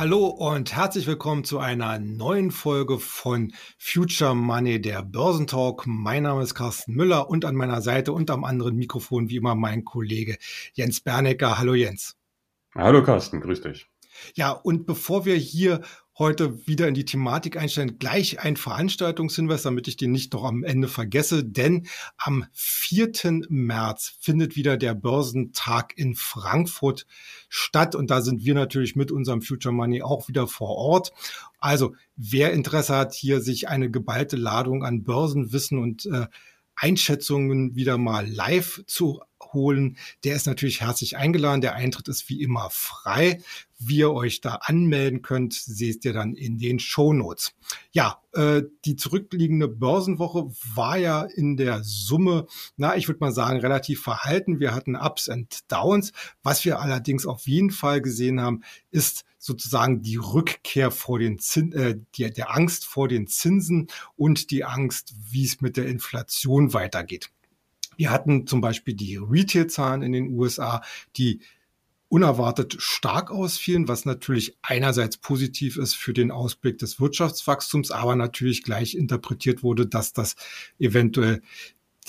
Hallo und herzlich willkommen zu einer neuen Folge von Future Money, der Börsentalk. Mein Name ist Carsten Müller und an meiner Seite und am anderen Mikrofon wie immer mein Kollege Jens Bernecker. Hallo Jens. Hallo Carsten, grüß dich. Ja, und bevor wir hier heute wieder in die Thematik einstellen. Gleich ein Veranstaltungshinweis, damit ich den nicht noch am Ende vergesse, denn am 4. März findet wieder der Börsentag in Frankfurt statt und da sind wir natürlich mit unserem Future Money auch wieder vor Ort. Also wer Interesse hat, hier sich eine geballte Ladung an Börsenwissen und äh, Einschätzungen wieder mal live zu holen, der ist natürlich herzlich eingeladen. Der Eintritt ist wie immer frei. Wie ihr euch da anmelden könnt, seht ihr dann in den Shownotes. Ja, äh, die zurückliegende Börsenwoche war ja in der Summe, na, ich würde mal sagen, relativ verhalten. Wir hatten Ups and Downs. Was wir allerdings auf jeden Fall gesehen haben, ist sozusagen die Rückkehr vor den Zin äh, die, der Angst vor den Zinsen und die Angst, wie es mit der Inflation weitergeht. Wir hatten zum Beispiel die Retail-Zahlen in den USA, die unerwartet stark ausfielen, was natürlich einerseits positiv ist für den Ausblick des Wirtschaftswachstums, aber natürlich gleich interpretiert wurde, dass das eventuell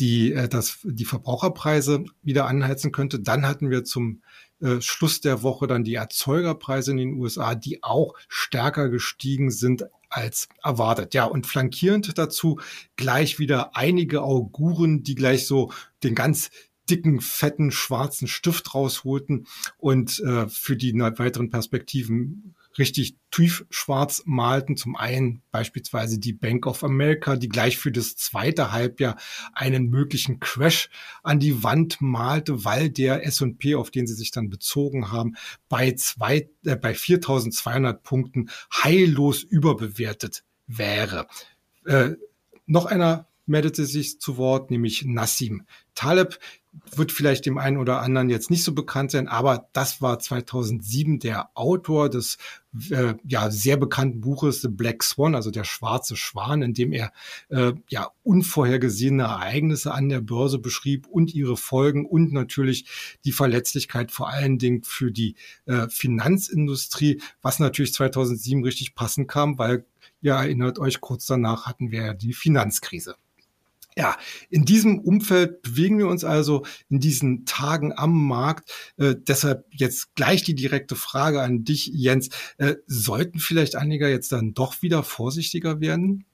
die, äh, dass die Verbraucherpreise wieder anheizen könnte. Dann hatten wir zum äh, Schluss der Woche dann die Erzeugerpreise in den USA, die auch stärker gestiegen sind als erwartet. Ja, und flankierend dazu gleich wieder einige Auguren, die gleich so den ganz dicken, fetten, schwarzen Stift rausholten und äh, für die weiteren Perspektiven richtig tiefschwarz malten. Zum einen beispielsweise die Bank of America, die gleich für das zweite Halbjahr einen möglichen Crash an die Wand malte, weil der S&P, auf den sie sich dann bezogen haben, bei, zwei, äh, bei 4.200 Punkten heillos überbewertet wäre. Äh, noch einer meldete sich zu Wort, nämlich Nassim Taleb, wird vielleicht dem einen oder anderen jetzt nicht so bekannt sein, aber das war 2007 der Autor des äh, ja sehr bekannten Buches The Black Swan, also der schwarze Schwan, in dem er äh, ja unvorhergesehene Ereignisse an der Börse beschrieb und ihre Folgen und natürlich die Verletzlichkeit vor allen Dingen für die äh, Finanzindustrie, was natürlich 2007 richtig passend kam, weil ihr erinnert euch, kurz danach hatten wir ja die Finanzkrise. Ja, in diesem Umfeld bewegen wir uns also in diesen Tagen am Markt. Äh, deshalb jetzt gleich die direkte Frage an dich, Jens. Äh, sollten vielleicht Anleger jetzt dann doch wieder vorsichtiger werden?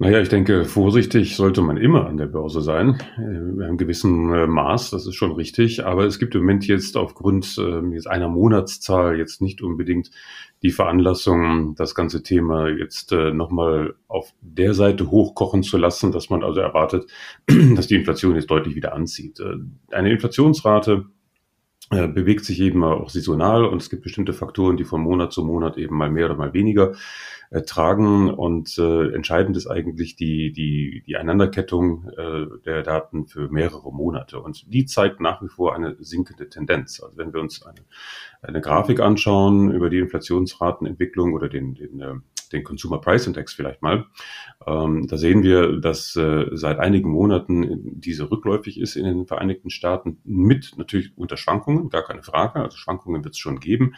Naja, ich denke, vorsichtig sollte man immer an der Börse sein, äh, in einem gewissen äh, Maß, das ist schon richtig. Aber es gibt im Moment jetzt aufgrund äh, jetzt einer Monatszahl jetzt nicht unbedingt die Veranlassung, das ganze Thema jetzt äh, nochmal auf der Seite hochkochen zu lassen, dass man also erwartet, dass die Inflation jetzt deutlich wieder anzieht. Eine Inflationsrate bewegt sich eben auch saisonal und es gibt bestimmte Faktoren, die von Monat zu Monat eben mal mehr oder mal weniger äh, tragen. Und äh, entscheidend ist eigentlich die, die, die Einanderkettung äh, der Daten für mehrere Monate. Und die zeigt nach wie vor eine sinkende Tendenz. Also wenn wir uns eine, eine Grafik anschauen über die Inflationsratenentwicklung oder den, den äh, den Consumer Price Index vielleicht mal. Ähm, da sehen wir, dass äh, seit einigen Monaten diese rückläufig ist in den Vereinigten Staaten mit natürlich unter Schwankungen, gar keine Frage. Also Schwankungen wird es schon geben.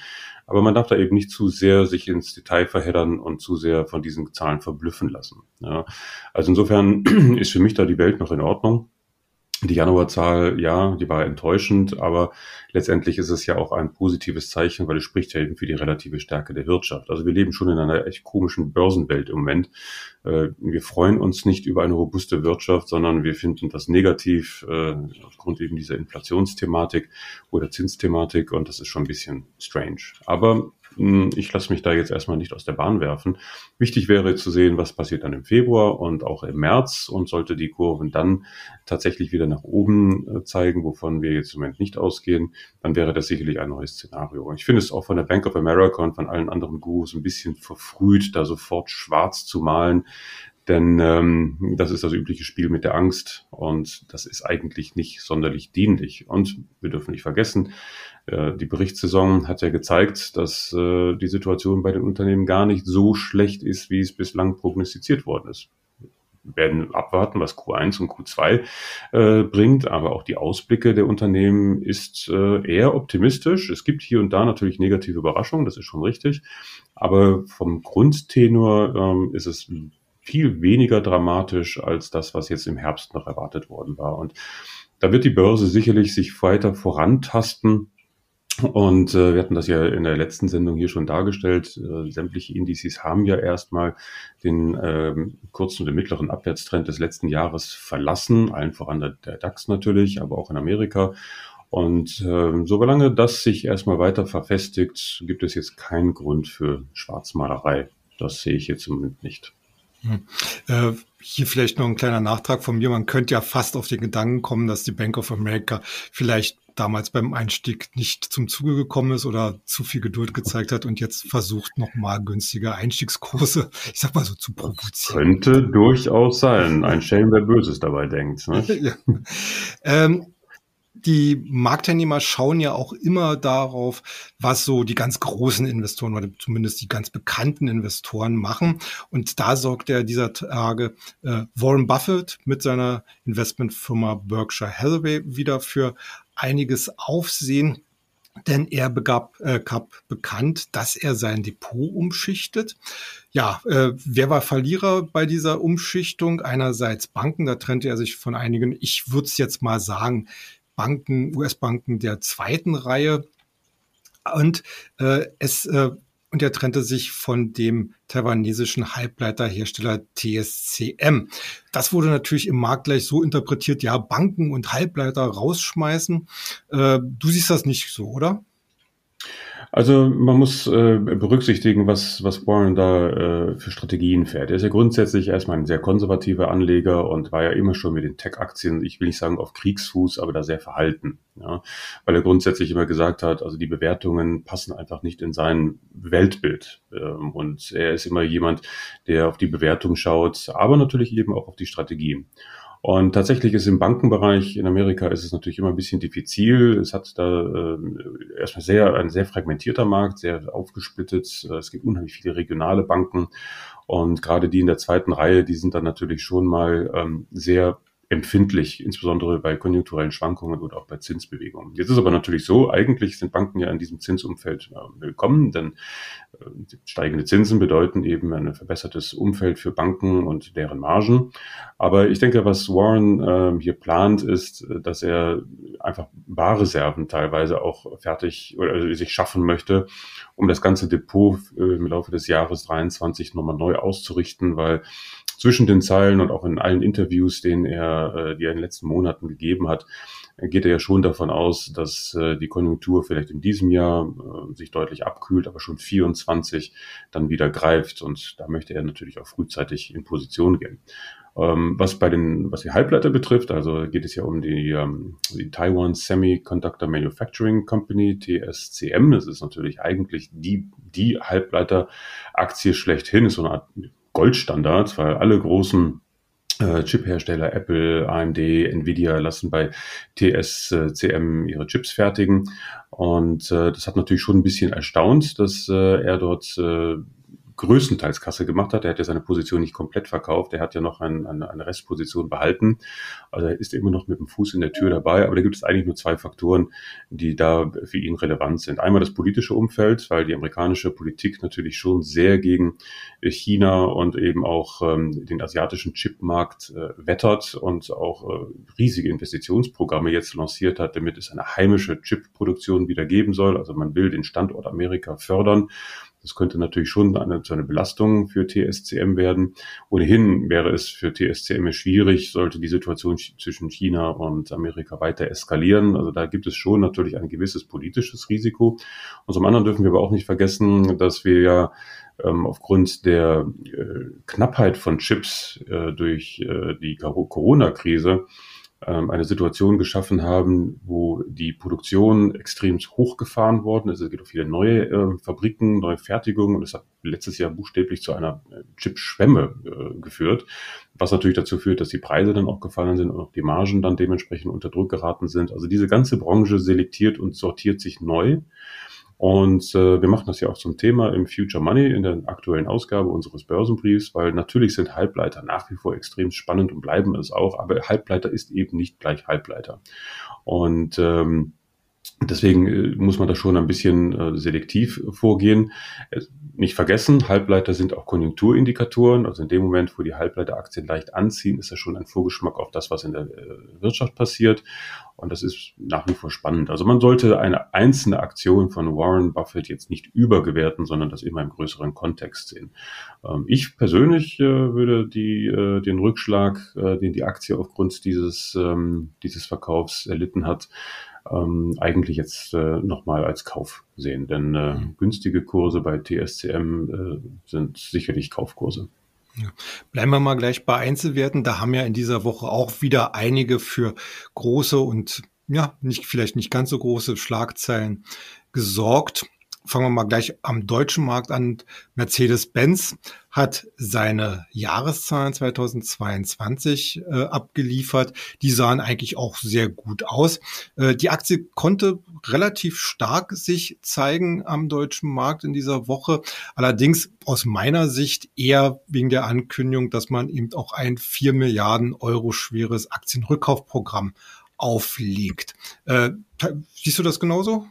Aber man darf da eben nicht zu sehr sich ins Detail verheddern und zu sehr von diesen Zahlen verblüffen lassen. Ja. Also insofern ist für mich da die Welt noch in Ordnung. Die Januarzahl, ja, die war enttäuschend, aber letztendlich ist es ja auch ein positives Zeichen, weil es spricht ja eben für die relative Stärke der Wirtschaft. Also wir leben schon in einer echt komischen Börsenwelt im Moment. Äh, wir freuen uns nicht über eine robuste Wirtschaft, sondern wir finden das negativ äh, aufgrund eben dieser Inflationsthematik oder Zinsthematik und das ist schon ein bisschen strange. Aber ich lasse mich da jetzt erstmal nicht aus der Bahn werfen. Wichtig wäre zu sehen, was passiert dann im Februar und auch im März und sollte die Kurven dann tatsächlich wieder nach oben äh, zeigen, wovon wir jetzt im Moment nicht ausgehen, dann wäre das sicherlich ein neues Szenario. Ich finde es auch von der Bank of America und von allen anderen Gurus ein bisschen verfrüht, da sofort schwarz zu malen. Denn ähm, das ist das übliche Spiel mit der Angst und das ist eigentlich nicht sonderlich dienlich. Und wir dürfen nicht vergessen, äh, die Berichtssaison hat ja gezeigt, dass äh, die Situation bei den Unternehmen gar nicht so schlecht ist, wie es bislang prognostiziert worden ist. werden abwarten, was Q1 und Q2 äh, bringt, aber auch die Ausblicke der Unternehmen ist äh, eher optimistisch. Es gibt hier und da natürlich negative Überraschungen, das ist schon richtig, aber vom Grundtenor ähm, ist es viel weniger dramatisch als das, was jetzt im Herbst noch erwartet worden war. Und da wird die Börse sicherlich sich weiter vorantasten. Und äh, wir hatten das ja in der letzten Sendung hier schon dargestellt. Äh, sämtliche Indizes haben ja erstmal den äh, kurzen und mittleren Abwärtstrend des letzten Jahres verlassen, allen voran der, der DAX natürlich, aber auch in Amerika. Und äh, solange das sich erstmal weiter verfestigt, gibt es jetzt keinen Grund für Schwarzmalerei. Das sehe ich jetzt im Moment nicht. Hm. Äh, hier vielleicht noch ein kleiner Nachtrag von mir. Man könnte ja fast auf den Gedanken kommen, dass die Bank of America vielleicht damals beim Einstieg nicht zum Zuge gekommen ist oder zu viel Geduld gezeigt hat und jetzt versucht, nochmal günstige Einstiegskurse, ich sag mal so, zu provozieren. Könnte durchaus sein. Ein Schelm, wer Böses dabei denkt. Ne? ja. ähm, die Marktteilnehmer schauen ja auch immer darauf, was so die ganz großen Investoren oder zumindest die ganz bekannten Investoren machen. Und da sorgt er dieser Tage äh, Warren Buffett mit seiner Investmentfirma Berkshire Hathaway wieder für einiges Aufsehen. Denn er begab, äh, gab bekannt, dass er sein Depot umschichtet. Ja, äh, wer war Verlierer bei dieser Umschichtung? Einerseits Banken, da trennte er sich von einigen. Ich würde es jetzt mal sagen, Banken, US-Banken der zweiten Reihe. Und äh, es äh, und er trennte sich von dem taiwanesischen Halbleiterhersteller TSCM. Das wurde natürlich im Markt gleich so interpretiert, ja, Banken und Halbleiter rausschmeißen. Äh, du siehst das nicht so, oder? Also man muss äh, berücksichtigen, was, was Warren da äh, für Strategien fährt. Er ist ja grundsätzlich erstmal ein sehr konservativer Anleger und war ja immer schon mit den Tech-Aktien, ich will nicht sagen auf Kriegsfuß, aber da sehr verhalten. Ja? Weil er grundsätzlich immer gesagt hat, also die Bewertungen passen einfach nicht in sein Weltbild. Ähm, und er ist immer jemand, der auf die Bewertung schaut, aber natürlich eben auch auf die Strategien. Und tatsächlich ist im Bankenbereich in Amerika ist es natürlich immer ein bisschen diffizil. Es hat da äh, erstmal sehr ein sehr fragmentierter Markt, sehr aufgesplittet. Es gibt unheimlich viele regionale Banken und gerade die in der zweiten Reihe, die sind dann natürlich schon mal ähm, sehr empfindlich, insbesondere bei konjunkturellen Schwankungen oder auch bei Zinsbewegungen. Jetzt ist aber natürlich so, eigentlich sind Banken ja in diesem Zinsumfeld äh, willkommen, denn äh, steigende Zinsen bedeuten eben ein verbessertes Umfeld für Banken und deren Margen. Aber ich denke, was Warren äh, hier plant, ist, dass er einfach Barreserven teilweise auch fertig oder sich schaffen möchte, um das ganze Depot äh, im Laufe des Jahres 23 nochmal neu auszurichten, weil zwischen den Zeilen und auch in allen Interviews, denen er, äh, die er in den letzten Monaten gegeben hat, geht er ja schon davon aus, dass äh, die Konjunktur vielleicht in diesem Jahr äh, sich deutlich abkühlt, aber schon 24 dann wieder greift. Und da möchte er natürlich auch frühzeitig in Position gehen. Ähm, was bei den, was die Halbleiter betrifft, also geht es ja um die, ähm, die Taiwan Semiconductor Manufacturing Company, TSCM. Das ist natürlich eigentlich die, die Halbleiteraktie schlechthin, ist so eine Art Goldstandard, weil alle großen äh, Chip-Hersteller, Apple, AMD, Nvidia lassen bei TSCM ihre Chips fertigen. Und äh, das hat natürlich schon ein bisschen erstaunt, dass äh, er dort äh, größtenteils Kasse gemacht hat. Er hat ja seine Position nicht komplett verkauft. Er hat ja noch ein, eine, eine Restposition behalten. Also er ist immer noch mit dem Fuß in der Tür dabei. Aber da gibt es eigentlich nur zwei Faktoren, die da für ihn relevant sind. Einmal das politische Umfeld, weil die amerikanische Politik natürlich schon sehr gegen China und eben auch ähm, den asiatischen Chipmarkt äh, wettert und auch äh, riesige Investitionsprogramme jetzt lanciert hat, damit es eine heimische Chipproduktion wieder geben soll. Also man will den Standort Amerika fördern. Das könnte natürlich schon eine, zu einer Belastung für TSCM werden. Ohnehin wäre es für TSCM schwierig, sollte die Situation zwischen China und Amerika weiter eskalieren. Also da gibt es schon natürlich ein gewisses politisches Risiko. Und zum anderen dürfen wir aber auch nicht vergessen, dass wir ja ähm, aufgrund der äh, Knappheit von Chips äh, durch äh, die Corona-Krise eine Situation geschaffen haben, wo die Produktion extrem hochgefahren worden ist. Es gibt auch viele neue äh, Fabriken, neue Fertigungen und es hat letztes Jahr buchstäblich zu einer äh, Chip-Schwemme äh, geführt, was natürlich dazu führt, dass die Preise dann auch gefallen sind und auch die Margen dann dementsprechend unter Druck geraten sind. Also diese ganze Branche selektiert und sortiert sich neu. Und äh, wir machen das ja auch zum Thema im Future Money in der aktuellen Ausgabe unseres Börsenbriefs, weil natürlich sind Halbleiter nach wie vor extrem spannend und bleiben es auch, aber Halbleiter ist eben nicht gleich Halbleiter. Und ähm, Deswegen äh, muss man da schon ein bisschen äh, selektiv vorgehen. Nicht vergessen, Halbleiter sind auch Konjunkturindikatoren. Also in dem Moment, wo die Halbleiteraktien leicht anziehen, ist das schon ein Vorgeschmack auf das, was in der äh, Wirtschaft passiert. Und das ist nach wie vor spannend. Also man sollte eine einzelne Aktion von Warren Buffett jetzt nicht übergewerten, sondern das immer im größeren Kontext sehen. Ähm, ich persönlich würde die, den Rückschlag, den die Aktie aufgrund dieses, ähm, dieses Verkaufs erlitten hat, ähm, eigentlich jetzt äh, nochmal als Kauf sehen. Denn äh, mhm. günstige Kurse bei TSCM äh, sind sicherlich Kaufkurse. Ja. Bleiben wir mal gleich bei Einzelwerten. Da haben ja in dieser Woche auch wieder einige für große und ja, nicht, vielleicht nicht ganz so große Schlagzeilen gesorgt fangen wir mal gleich am deutschen Markt an. Mercedes-Benz hat seine Jahreszahlen 2022 äh, abgeliefert. Die sahen eigentlich auch sehr gut aus. Äh, die Aktie konnte relativ stark sich zeigen am deutschen Markt in dieser Woche. Allerdings aus meiner Sicht eher wegen der Ankündigung, dass man eben auch ein vier Milliarden Euro schweres Aktienrückkaufprogramm auflegt. Äh, siehst du das genauso?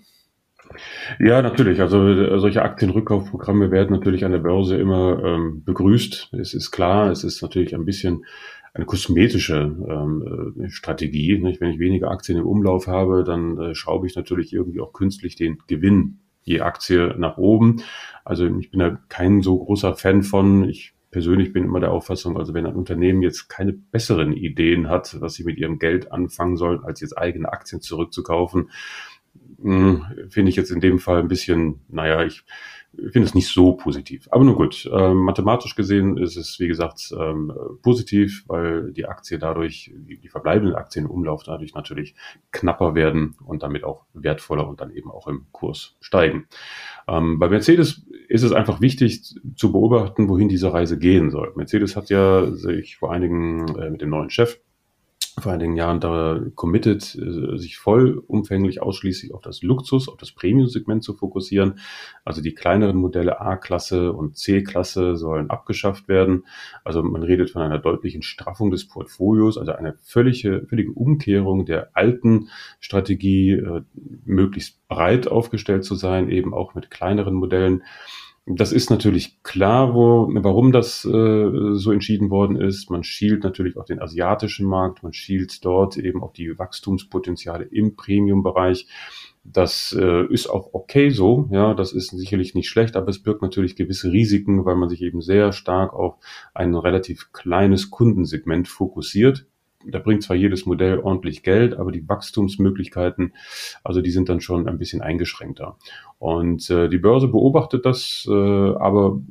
Ja, natürlich. Also äh, solche Aktienrückkaufprogramme werden natürlich an der Börse immer ähm, begrüßt. Es ist klar, es ist natürlich ein bisschen eine kosmetische ähm, äh, Strategie. Nicht? Wenn ich weniger Aktien im Umlauf habe, dann äh, schraube ich natürlich irgendwie auch künstlich den Gewinn je Aktie nach oben. Also ich bin da kein so großer Fan von. Ich persönlich bin immer der Auffassung, also wenn ein Unternehmen jetzt keine besseren Ideen hat, was sie mit ihrem Geld anfangen sollen, als jetzt eigene Aktien zurückzukaufen, finde ich jetzt in dem Fall ein bisschen, naja, ich finde es nicht so positiv. Aber nun gut, äh, mathematisch gesehen ist es, wie gesagt, ähm, positiv, weil die Aktie dadurch, die, die verbleibenden Aktien im Umlauf dadurch natürlich knapper werden und damit auch wertvoller und dann eben auch im Kurs steigen. Ähm, bei Mercedes ist es einfach wichtig zu beobachten, wohin diese Reise gehen soll. Mercedes hat ja sich vor einigen äh, mit dem neuen Chef vor einigen Jahren da committed, äh, sich vollumfänglich ausschließlich auf das Luxus, auf das Premium-Segment zu fokussieren. Also die kleineren Modelle A-Klasse und C-Klasse sollen abgeschafft werden. Also man redet von einer deutlichen Straffung des Portfolios, also eine völlige, völlige Umkehrung der alten Strategie, äh, möglichst breit aufgestellt zu sein, eben auch mit kleineren Modellen. Das ist natürlich klar, wo, warum das äh, so entschieden worden ist. Man schielt natürlich auf den asiatischen Markt, man schielt dort eben auf die Wachstumspotenziale im Premium-Bereich. Das äh, ist auch okay so, ja, das ist sicherlich nicht schlecht, aber es birgt natürlich gewisse Risiken, weil man sich eben sehr stark auf ein relativ kleines Kundensegment fokussiert da bringt zwar jedes Modell ordentlich Geld, aber die Wachstumsmöglichkeiten, also die sind dann schon ein bisschen eingeschränkter. Und äh, die Börse beobachtet das, äh, aber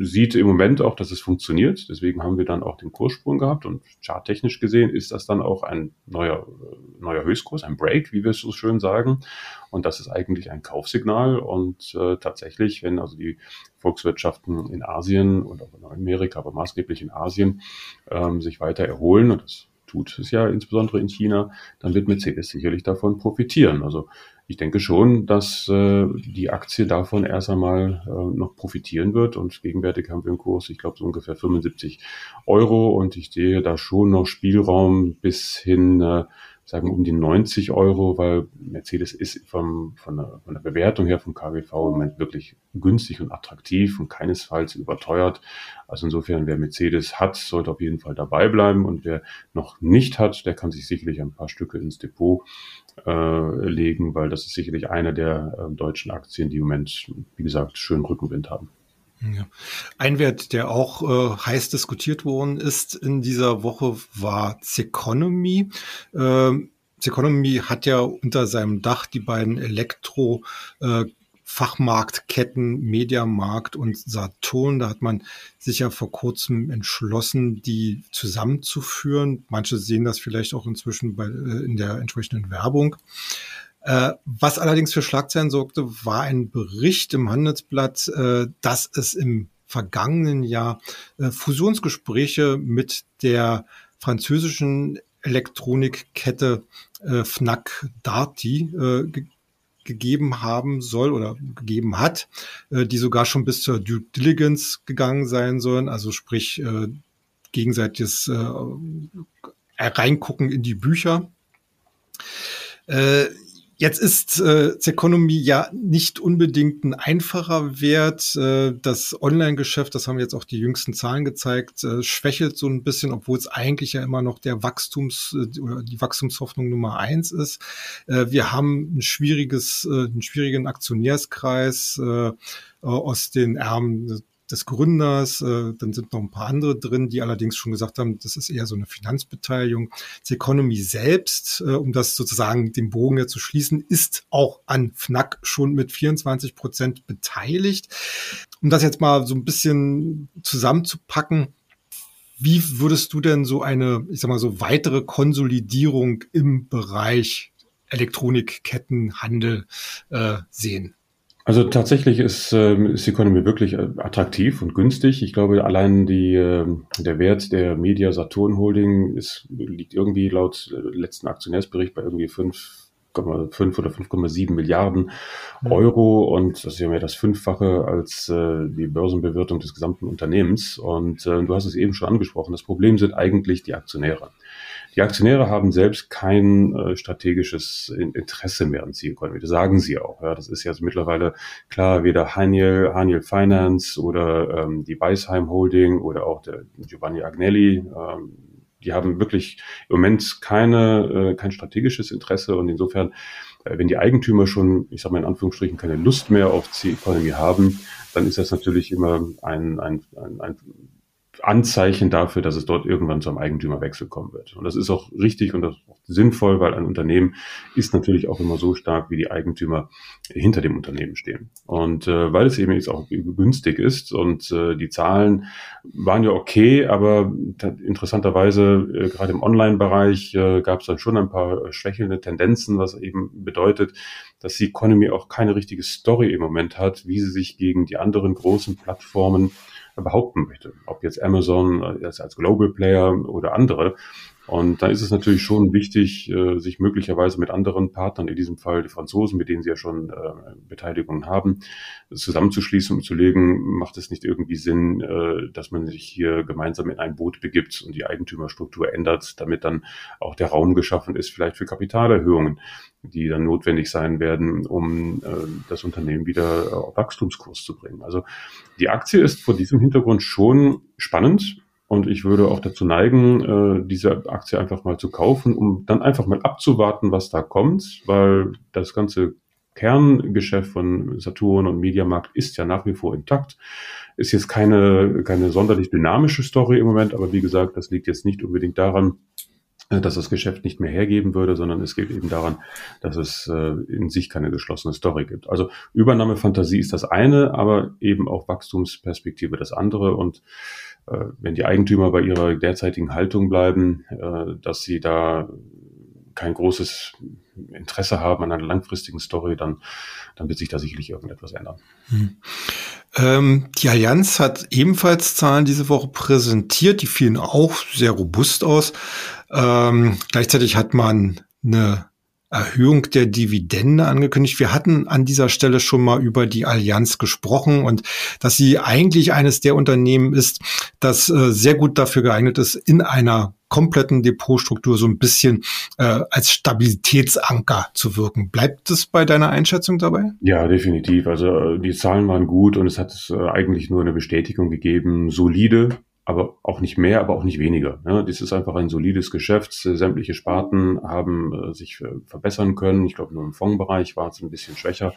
sieht im Moment auch, dass es funktioniert. Deswegen haben wir dann auch den Kurssprung gehabt und charttechnisch gesehen ist das dann auch ein neuer, neuer Höchstkurs, ein Break, wie wir es so schön sagen. Und das ist eigentlich ein Kaufsignal. Und äh, tatsächlich, wenn also die Volkswirtschaften in Asien und auch in Amerika, aber maßgeblich in Asien ähm, sich weiter erholen, und das tut es ja insbesondere in China, dann wird Mercedes sicherlich davon profitieren. Also ich denke schon, dass äh, die Aktie davon erst einmal äh, noch profitieren wird. Und gegenwärtig haben wir einen Kurs, ich glaube, so ungefähr 75 Euro. Und ich sehe da schon noch Spielraum bis hin äh, sagen um die 90 Euro, weil Mercedes ist vom, von, der, von der Bewertung her vom KGV im Moment wirklich günstig und attraktiv und keinesfalls überteuert. Also insofern, wer Mercedes hat, sollte auf jeden Fall dabei bleiben und wer noch nicht hat, der kann sich sicherlich ein paar Stücke ins Depot äh, legen, weil das ist sicherlich eine der äh, deutschen Aktien, die im Moment, wie gesagt, schön Rückenwind haben. Ja. Ein Wert, der auch äh, heiß diskutiert worden ist in dieser Woche, war Zeconomy. Ähm, Zeconomy hat ja unter seinem Dach die beiden Elektro- äh, Fachmarktketten, Mediamarkt und Saturn. Da hat man sich ja vor kurzem entschlossen, die zusammenzuführen. Manche sehen das vielleicht auch inzwischen bei, äh, in der entsprechenden Werbung. Äh, was allerdings für Schlagzeilen sorgte, war ein Bericht im Handelsblatt, äh, dass es im vergangenen Jahr äh, Fusionsgespräche mit der französischen Elektronikkette Fnac Darty gegeben haben soll oder gegeben hat, die sogar schon bis zur Due Diligence gegangen sein sollen, also sprich gegenseitiges Reingucken in die Bücher. Äh, Jetzt ist äh, Zeconomy ja nicht unbedingt ein einfacher Wert. Äh, das Online-Geschäft, das haben jetzt auch die jüngsten Zahlen gezeigt, äh, schwächelt so ein bisschen, obwohl es eigentlich ja immer noch der Wachstums- äh, oder die Wachstumshoffnung Nummer eins ist. Äh, wir haben ein schwieriges, äh, einen schwierigen Aktionärskreis äh, aus den Erben des Gründers, äh, dann sind noch ein paar andere drin, die allerdings schon gesagt haben, das ist eher so eine Finanzbeteiligung. Die Economy selbst, äh, um das sozusagen den Bogen ja zu schließen, ist auch an FNAC schon mit 24 Prozent beteiligt. Um das jetzt mal so ein bisschen zusammenzupacken, wie würdest du denn so eine, ich sag mal so weitere Konsolidierung im Bereich Elektronikkettenhandel äh, sehen? Also tatsächlich ist, äh, ist Economy wirklich äh, attraktiv und günstig. Ich glaube, allein die, äh, der Wert der Media Saturn Holding ist, liegt irgendwie laut äh, letzten Aktionärsbericht bei irgendwie 5,5 oder 5,7 Milliarden mhm. Euro und das ist ja mehr das Fünffache als äh, die Börsenbewertung des gesamten Unternehmens. Und äh, du hast es eben schon angesprochen, das Problem sind eigentlich die Aktionäre. Die Aktionäre haben selbst kein äh, strategisches Interesse mehr an Zielkonto. Das sagen sie auch. Ja. Das ist jetzt mittlerweile klar, weder Haniel, Haniel Finance oder ähm, die Weisheim Holding oder auch der Giovanni Agnelli, ähm, die haben wirklich im Moment keine, äh, kein strategisches Interesse und insofern, äh, wenn die Eigentümer schon, ich sage mal in Anführungsstrichen, keine Lust mehr auf C-Economy haben, dann ist das natürlich immer ein, ein, ein, ein Anzeichen dafür, dass es dort irgendwann zu einem Eigentümerwechsel kommen wird. Und das ist auch richtig und das ist auch sinnvoll, weil ein Unternehmen ist natürlich auch immer so stark, wie die Eigentümer hinter dem Unternehmen stehen. Und äh, weil es eben jetzt auch günstig ist und äh, die Zahlen waren ja okay, aber interessanterweise äh, gerade im Online-Bereich äh, gab es dann schon ein paar schwächelnde Tendenzen, was eben bedeutet, dass die Economy auch keine richtige Story im Moment hat, wie sie sich gegen die anderen großen Plattformen behaupten möchte. Ob jetzt Amazon als, als Global Player oder andere. Und da ist es natürlich schon wichtig, äh, sich möglicherweise mit anderen Partnern, in diesem Fall die Franzosen, mit denen sie ja schon äh, Beteiligungen haben, zusammenzuschließen und zu legen, macht es nicht irgendwie Sinn, äh, dass man sich hier gemeinsam in ein Boot begibt und die Eigentümerstruktur ändert, damit dann auch der Raum geschaffen ist, vielleicht für Kapitalerhöhungen, die dann notwendig sein werden, um das Unternehmen wieder auf Wachstumskurs zu bringen. Also die Aktie ist vor diesem Hintergrund schon spannend und ich würde auch dazu neigen, äh, diese Aktie einfach mal zu kaufen, um dann einfach mal abzuwarten, was da kommt, weil das ganze Kerngeschäft von Saturn und Mediamarkt ist ja nach wie vor intakt. Ist jetzt keine, keine sonderlich dynamische Story im Moment, aber wie gesagt, das liegt jetzt nicht unbedingt daran, dass das Geschäft nicht mehr hergeben würde, sondern es geht eben daran, dass es äh, in sich keine geschlossene Story gibt. Also Übernahmefantasie ist das eine, aber eben auch Wachstumsperspektive das andere und äh, wenn die Eigentümer bei ihrer derzeitigen Haltung bleiben, äh, dass sie da kein großes Interesse haben an einer langfristigen Story, dann, dann wird sich da sicherlich irgendetwas ändern. Hm. Ähm, die Allianz hat ebenfalls Zahlen diese Woche präsentiert, die fielen auch sehr robust aus. Ähm, gleichzeitig hat man eine Erhöhung der Dividende angekündigt. Wir hatten an dieser Stelle schon mal über die Allianz gesprochen und dass sie eigentlich eines der Unternehmen ist, das äh, sehr gut dafür geeignet ist, in einer kompletten Depotstruktur so ein bisschen äh, als Stabilitätsanker zu wirken. Bleibt es bei deiner Einschätzung dabei? Ja, definitiv. Also äh, die Zahlen waren gut und es hat äh, eigentlich nur eine Bestätigung gegeben, solide aber auch nicht mehr, aber auch nicht weniger. Ja, dies ist einfach ein solides Geschäft. Sämtliche Sparten haben äh, sich verbessern können. Ich glaube, nur im Fondsbereich war es ein bisschen schwächer.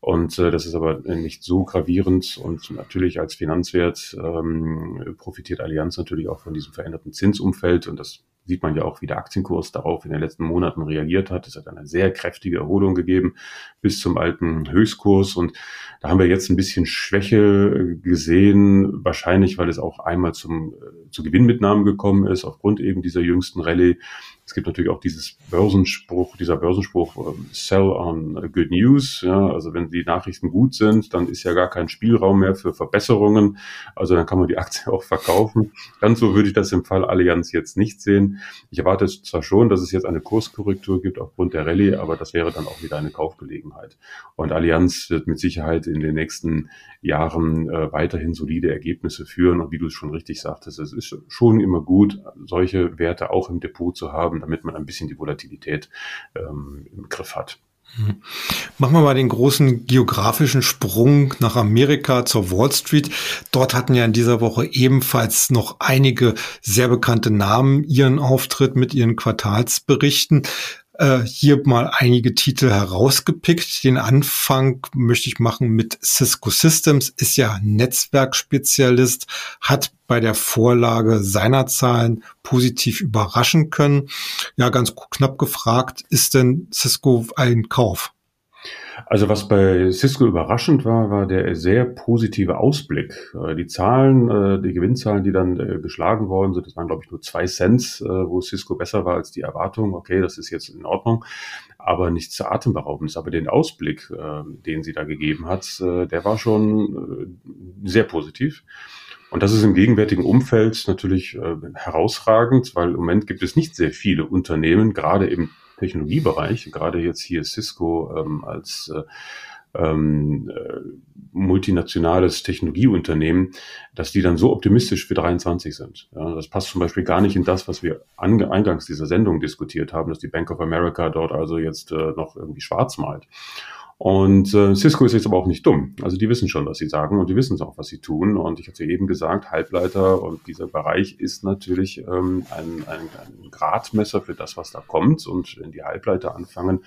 Und äh, das ist aber nicht so gravierend. Und natürlich als Finanzwert ähm, profitiert Allianz natürlich auch von diesem veränderten Zinsumfeld. Und das sieht man ja auch, wie der Aktienkurs darauf in den letzten Monaten reagiert hat. Es hat eine sehr kräftige Erholung gegeben bis zum alten Höchstkurs. Und da haben wir jetzt ein bisschen Schwäche gesehen, wahrscheinlich, weil es auch einmal zum, äh, zu Gewinnmitnahmen gekommen ist, aufgrund eben dieser jüngsten Rallye. Es gibt natürlich auch dieses Börsenspruch, dieser Börsenspruch, ähm, sell on good news. Ja, also wenn die Nachrichten gut sind, dann ist ja gar kein Spielraum mehr für Verbesserungen. Also dann kann man die Aktie auch verkaufen. Ganz so würde ich das im Fall Allianz jetzt nicht sehen. Ich erwarte zwar schon, dass es jetzt eine Kurskorrektur gibt aufgrund der Rallye, aber das wäre dann auch wieder eine Kaufgelegenheit. Und Allianz wird mit Sicherheit in den nächsten Jahren äh, weiterhin solide Ergebnisse führen. Und wie du es schon richtig sagtest, es ist schon immer gut, solche Werte auch im Depot zu haben, damit man ein bisschen die Volatilität ähm, im Griff hat. Mhm. Machen wir mal den großen geografischen Sprung nach Amerika zur Wall Street. Dort hatten ja in dieser Woche ebenfalls noch einige sehr bekannte Namen ihren Auftritt mit ihren Quartalsberichten. Äh, hier mal einige Titel herausgepickt. Den Anfang möchte ich machen mit Cisco Systems, ist ja Netzwerkspezialist, hat bei der Vorlage seiner Zahlen positiv überraschen können. Ja, ganz knapp gefragt, ist denn Cisco ein Kauf? Also was bei Cisco überraschend war, war der sehr positive Ausblick. Äh, die Zahlen, äh, die Gewinnzahlen, die dann äh, geschlagen worden sind, das waren glaube ich nur zwei Cent, wo Cisco besser war als die Erwartung. Okay, das ist jetzt in Ordnung, aber nichts atemberaubendes. Aber den Ausblick, den sie da gegeben hat, der war schon sehr positiv. Und das ist im gegenwärtigen Umfeld natürlich herausragend, weil im Moment gibt es nicht sehr viele Unternehmen, gerade im Technologiebereich, gerade jetzt hier Cisco ähm, als äh, ähm, äh, multinationales Technologieunternehmen, dass die dann so optimistisch für 23 sind. Ja, das passt zum Beispiel gar nicht in das, was wir eingangs dieser Sendung diskutiert haben, dass die Bank of America dort also jetzt äh, noch irgendwie schwarz malt. Und äh, Cisco ist jetzt aber auch nicht dumm. Also die wissen schon, was sie sagen und die wissen auch, was sie tun. Und ich hatte eben gesagt, Halbleiter und dieser Bereich ist natürlich ähm, ein, ein, ein Gradmesser für das, was da kommt. Und wenn die Halbleiter anfangen,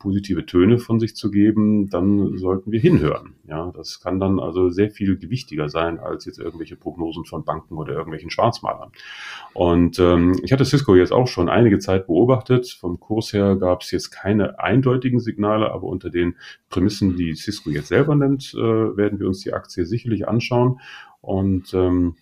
positive Töne von sich zu geben, dann sollten wir hinhören. Ja, das kann dann also sehr viel gewichtiger sein als jetzt irgendwelche Prognosen von Banken oder irgendwelchen Schwarzmalern. Und ähm, ich hatte Cisco jetzt auch schon einige Zeit beobachtet. Vom Kurs her gab es jetzt keine eindeutigen Signale, aber unter den Prämissen, die Cisco jetzt selber nennt, äh, werden wir uns die Aktie sicherlich anschauen und ähm,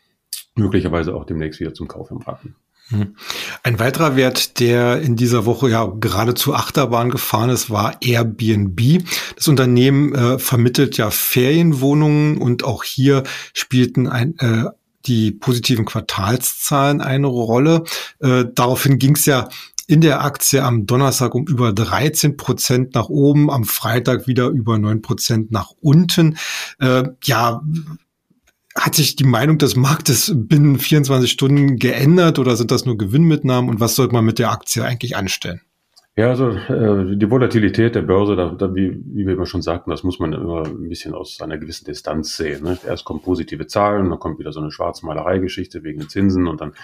möglicherweise auch demnächst wieder zum Kauf empraten. Hm. Ein weiterer Wert, der in dieser Woche ja geradezu Achterbahn gefahren ist, war Airbnb. Das Unternehmen äh, vermittelt ja Ferienwohnungen und auch hier spielten ein, äh, die positiven Quartalszahlen eine Rolle. Äh, daraufhin ging es ja in der Aktie am Donnerstag um über 13 Prozent nach oben, am Freitag wieder über 9 Prozent nach unten. Äh, ja, hat sich die Meinung des Marktes binnen 24 Stunden geändert oder sind das nur Gewinnmitnahmen und was sollte man mit der Aktie eigentlich anstellen? Ja, also äh, die Volatilität der Börse, da, da, wie, wie wir immer schon sagten, das muss man immer ein bisschen aus einer gewissen Distanz sehen. Ne? Erst kommen positive Zahlen, dann kommt wieder so eine Schwarzmalerei-Geschichte wegen den Zinsen und dann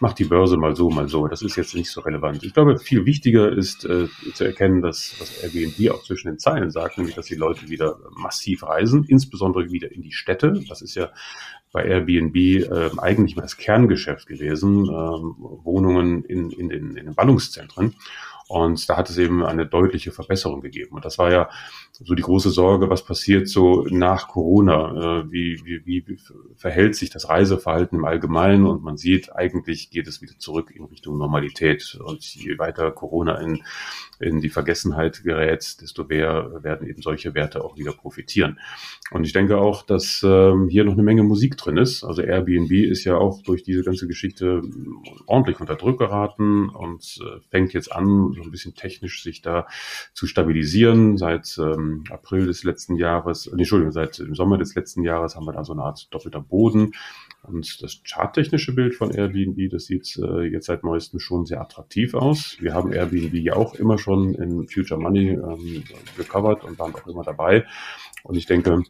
macht die Börse mal so, mal so. Das ist jetzt nicht so relevant. Ich glaube, viel wichtiger ist äh, zu erkennen, dass was Airbnb auch zwischen den Zeilen sagt, nämlich dass die Leute wieder massiv reisen, insbesondere wieder in die Städte. Das ist ja bei Airbnb äh, eigentlich mal das Kerngeschäft gewesen, äh, Wohnungen in, in, den, in den Ballungszentren. Und da hat es eben eine deutliche Verbesserung gegeben. Und das war ja so die große Sorge, was passiert so nach Corona? Äh, wie, wie, wie verhält sich das Reiseverhalten im Allgemeinen? Und man sieht, eigentlich geht es wieder zurück in Richtung Normalität. Und je weiter Corona in, in die Vergessenheit gerät, desto mehr werden eben solche Werte auch wieder profitieren. Und ich denke auch, dass ähm, hier noch eine Menge Musik drin ist. Also Airbnb ist ja auch durch diese ganze Geschichte ordentlich unter Druck geraten und äh, fängt jetzt an, so ein bisschen technisch sich da zu stabilisieren. Seit ähm, April des letzten Jahres, äh, Entschuldigung, seit im Sommer des letzten Jahres haben wir da so eine Art doppelter Boden. Und das charttechnische Bild von Airbnb, das sieht äh, jetzt seit neuestem schon sehr attraktiv aus. Wir haben Airbnb ja auch immer schon in Future Money ähm, gecovert und waren auch immer dabei. Und ich denke,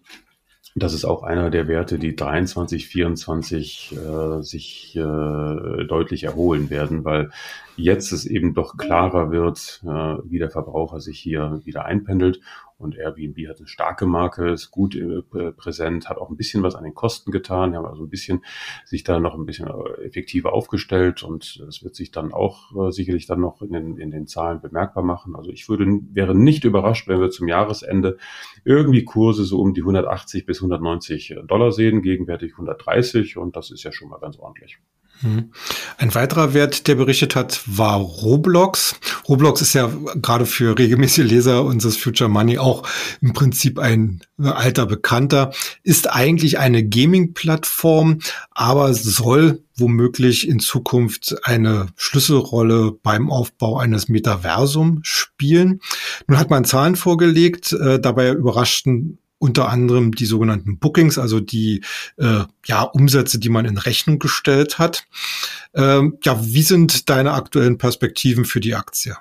das ist auch einer der Werte, die 23, 24 äh, sich äh, deutlich erholen werden, weil jetzt es eben doch klarer wird, äh, wie der Verbraucher sich hier wieder einpendelt. Und Airbnb hat eine starke Marke, ist gut äh, präsent, hat auch ein bisschen was an den Kosten getan, haben also ein bisschen sich da noch ein bisschen äh, effektiver aufgestellt und das wird sich dann auch äh, sicherlich dann noch in den, in den Zahlen bemerkbar machen. Also ich würde, wäre nicht überrascht, wenn wir zum Jahresende irgendwie Kurse so um die 180 bis 190 Dollar sehen, gegenwärtig 130 und das ist ja schon mal ganz ordentlich. Hm. Ein weiterer Wert, der berichtet hat, war Roblox. Roblox ist ja gerade für regelmäßige Leser unseres Future Money auch im Prinzip ein alter Bekannter, ist eigentlich eine Gaming-Plattform, aber soll womöglich in Zukunft eine Schlüsselrolle beim Aufbau eines Metaversum spielen. Nun hat man Zahlen vorgelegt, äh, dabei überraschten unter anderem die sogenannten Bookings, also die äh, ja, Umsätze, die man in Rechnung gestellt hat. Ähm, ja, wie sind deine aktuellen Perspektiven für die Aktie?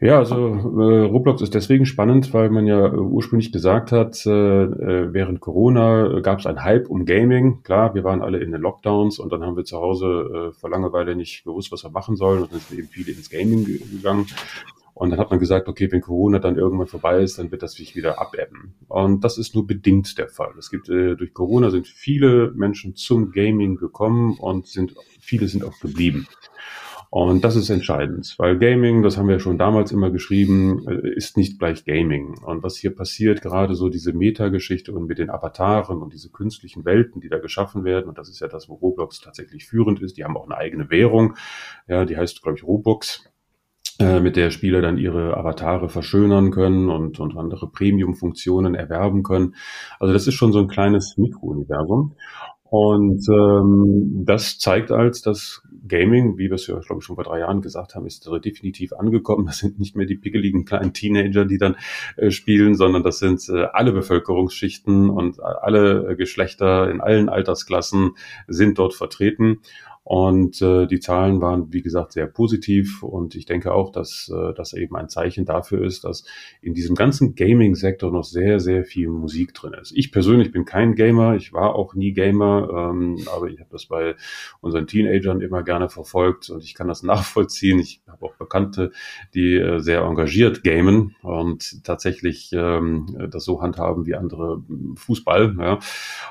Ja, also äh, Roblox ist deswegen spannend, weil man ja ursprünglich gesagt hat, äh, äh während Corona gab es einen Hype um Gaming. Klar, wir waren alle in den Lockdowns und dann haben wir zu Hause äh, vor Langeweile nicht gewusst, was wir machen sollen und dann sind eben viele ins Gaming gegangen. Und dann hat man gesagt, okay, wenn Corona dann irgendwann vorbei ist, dann wird das sich wieder abebben. Und das ist nur bedingt der Fall. Es gibt äh, durch Corona sind viele Menschen zum Gaming gekommen und sind viele sind auch geblieben. Und das ist entscheidend, weil Gaming, das haben wir schon damals immer geschrieben, äh, ist nicht gleich Gaming. Und was hier passiert, gerade so diese Metageschichte und mit den Avataren und diese künstlichen Welten, die da geschaffen werden, und das ist ja das, wo Roblox tatsächlich führend ist, die haben auch eine eigene Währung, ja, die heißt, glaube ich, Robux äh, mit der Spieler dann ihre Avatare verschönern können und, und andere Premium-Funktionen erwerben können. Also das ist schon so ein kleines Mikrouniversum. Und ähm, das zeigt als, dass Gaming, wie wir es ja, glaube ich, schon vor drei Jahren gesagt haben, ist definitiv angekommen. Das sind nicht mehr die pickeligen kleinen Teenager, die dann äh, spielen, sondern das sind äh, alle Bevölkerungsschichten und alle Geschlechter in allen Altersklassen sind dort vertreten. Und äh, die Zahlen waren, wie gesagt, sehr positiv. Und ich denke auch, dass äh, das eben ein Zeichen dafür ist, dass in diesem ganzen Gaming-Sektor noch sehr, sehr viel Musik drin ist. Ich persönlich bin kein Gamer, ich war auch nie Gamer, ähm, aber ich habe das bei unseren Teenagern immer gerne verfolgt und ich kann das nachvollziehen. Ich habe auch Bekannte, die äh, sehr engagiert gamen und tatsächlich ähm, das so handhaben wie andere Fußball. Ja.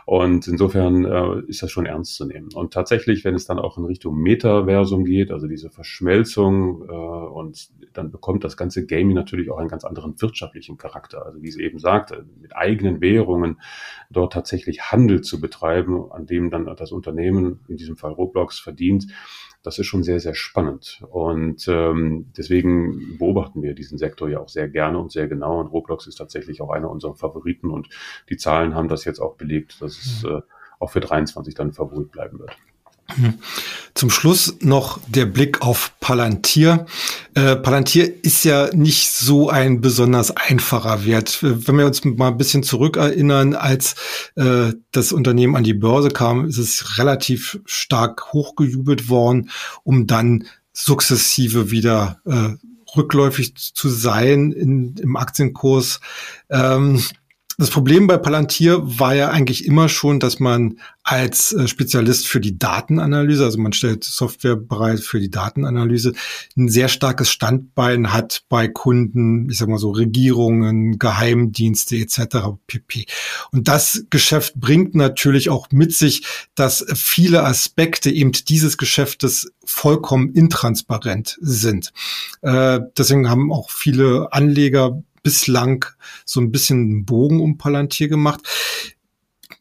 Und insofern äh, ist das schon ernst zu nehmen. Und tatsächlich, wenn es dann auch in Richtung Metaversum geht, also diese Verschmelzung äh, und dann bekommt das ganze Gaming natürlich auch einen ganz anderen wirtschaftlichen Charakter. Also wie sie eben sagte, mit eigenen Währungen dort tatsächlich Handel zu betreiben, an dem dann das Unternehmen, in diesem Fall Roblox, verdient, das ist schon sehr, sehr spannend. Und ähm, deswegen beobachten wir diesen Sektor ja auch sehr gerne und sehr genau. Und Roblox ist tatsächlich auch einer unserer Favoriten. Und die Zahlen haben das jetzt auch belegt, dass es mhm. äh, auch für 23 dann Favorit bleiben wird. Zum Schluss noch der Blick auf Palantir. Äh, Palantir ist ja nicht so ein besonders einfacher Wert. Wenn wir uns mal ein bisschen zurückerinnern, als äh, das Unternehmen an die Börse kam, ist es relativ stark hochgejubelt worden, um dann sukzessive wieder äh, rückläufig zu sein in, im Aktienkurs. Ähm, das Problem bei Palantir war ja eigentlich immer schon, dass man als äh, Spezialist für die Datenanalyse, also man stellt Software bereit für die Datenanalyse, ein sehr starkes Standbein hat bei Kunden, ich sag mal so Regierungen, Geheimdienste etc. pp. Und das Geschäft bringt natürlich auch mit sich, dass viele Aspekte eben dieses Geschäftes vollkommen intransparent sind. Äh, deswegen haben auch viele Anleger bislang so ein bisschen einen Bogen um Palantir gemacht.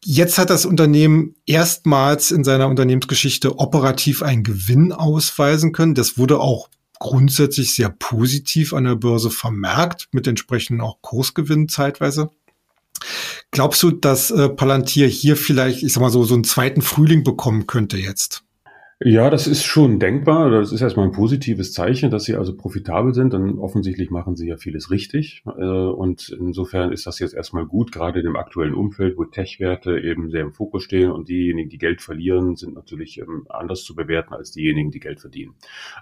Jetzt hat das Unternehmen erstmals in seiner Unternehmensgeschichte operativ einen Gewinn ausweisen können. Das wurde auch grundsätzlich sehr positiv an der Börse vermerkt, mit entsprechenden auch Kursgewinnen zeitweise. Glaubst du, dass äh, Palantir hier vielleicht, ich sag mal so, so einen zweiten Frühling bekommen könnte jetzt? Ja, das ist schon denkbar. Das ist erstmal ein positives Zeichen, dass sie also profitabel sind. Dann offensichtlich machen sie ja vieles richtig. Äh, und insofern ist das jetzt erstmal gut, gerade in dem aktuellen Umfeld, wo Tech-Werte eben sehr im Fokus stehen und diejenigen, die Geld verlieren, sind natürlich ähm, anders zu bewerten als diejenigen, die Geld verdienen.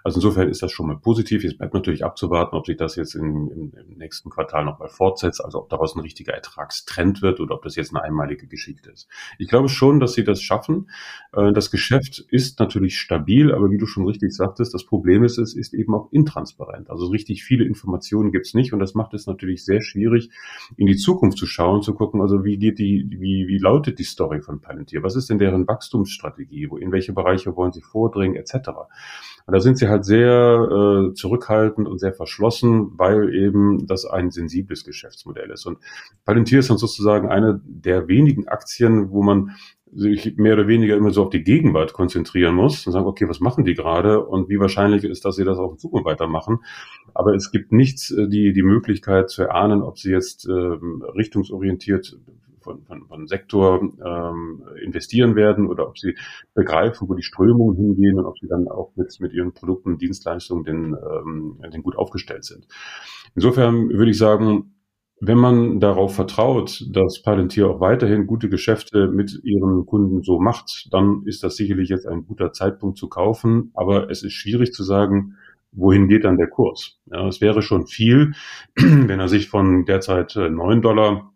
Also insofern ist das schon mal positiv. Jetzt bleibt natürlich abzuwarten, ob sich das jetzt im, im, im nächsten Quartal nochmal fortsetzt, also ob daraus ein richtiger Ertragstrend wird oder ob das jetzt eine einmalige Geschichte ist. Ich glaube schon, dass sie das schaffen. Äh, das Geschäft ist natürlich natürlich stabil, aber wie du schon richtig sagtest, das Problem ist, es ist eben auch intransparent. Also richtig viele Informationen gibt's nicht und das macht es natürlich sehr schwierig, in die Zukunft zu schauen, zu gucken, also wie geht die, wie, wie lautet die Story von Palantir? Was ist denn deren Wachstumsstrategie? Wo, in welche Bereiche wollen sie vordringen, etc. Und da sind sie halt sehr äh, zurückhaltend und sehr verschlossen, weil eben das ein sensibles Geschäftsmodell ist. Und Palantir ist dann sozusagen eine der wenigen Aktien, wo man sich mehr oder weniger immer so auf die Gegenwart konzentrieren muss und sagen, okay, was machen die gerade und wie wahrscheinlich ist, dass sie das auch in Zukunft weitermachen. Aber es gibt nichts, äh, die, die Möglichkeit zu erahnen, ob sie jetzt äh, richtungsorientiert von, von, von Sektor ähm, investieren werden oder ob sie begreifen, wo die Strömungen hingehen und ob sie dann auch mit, mit ihren Produkten Dienstleistungen den, ähm, den gut aufgestellt sind. Insofern würde ich sagen, wenn man darauf vertraut, dass Palantir auch weiterhin gute Geschäfte mit ihren Kunden so macht, dann ist das sicherlich jetzt ein guter Zeitpunkt zu kaufen. Aber es ist schwierig zu sagen, wohin geht dann der Kurs? Ja, es wäre schon viel, wenn er sich von derzeit 9 Dollar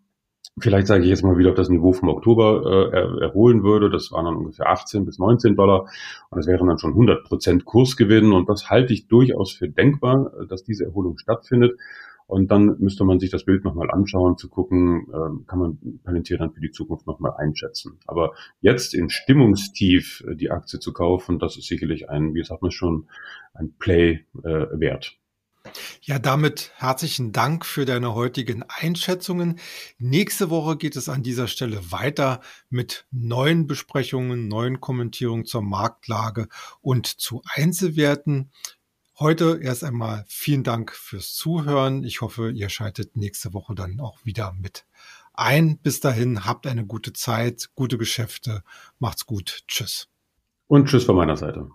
vielleicht sage ich jetzt mal wieder auf das Niveau vom Oktober äh, erholen würde. Das waren dann ungefähr 18 bis 19 Dollar und das wären dann schon 100 Prozent Kursgewinn und das halte ich durchaus für denkbar, dass diese Erholung stattfindet. Und dann müsste man sich das Bild nochmal anschauen, zu gucken, äh, kann man Palantir dann für die Zukunft nochmal einschätzen. Aber jetzt in Stimmungstief äh, die Aktie zu kaufen, das ist sicherlich ein, wie sagt man schon, ein Play äh, wert. Ja, damit herzlichen Dank für deine heutigen Einschätzungen. Nächste Woche geht es an dieser Stelle weiter mit neuen Besprechungen, neuen Kommentierungen zur Marktlage und zu Einzelwerten. Heute erst einmal vielen Dank fürs Zuhören. Ich hoffe, ihr schaltet nächste Woche dann auch wieder mit ein. Bis dahin, habt eine gute Zeit, gute Geschäfte. Macht's gut. Tschüss. Und tschüss von meiner Seite.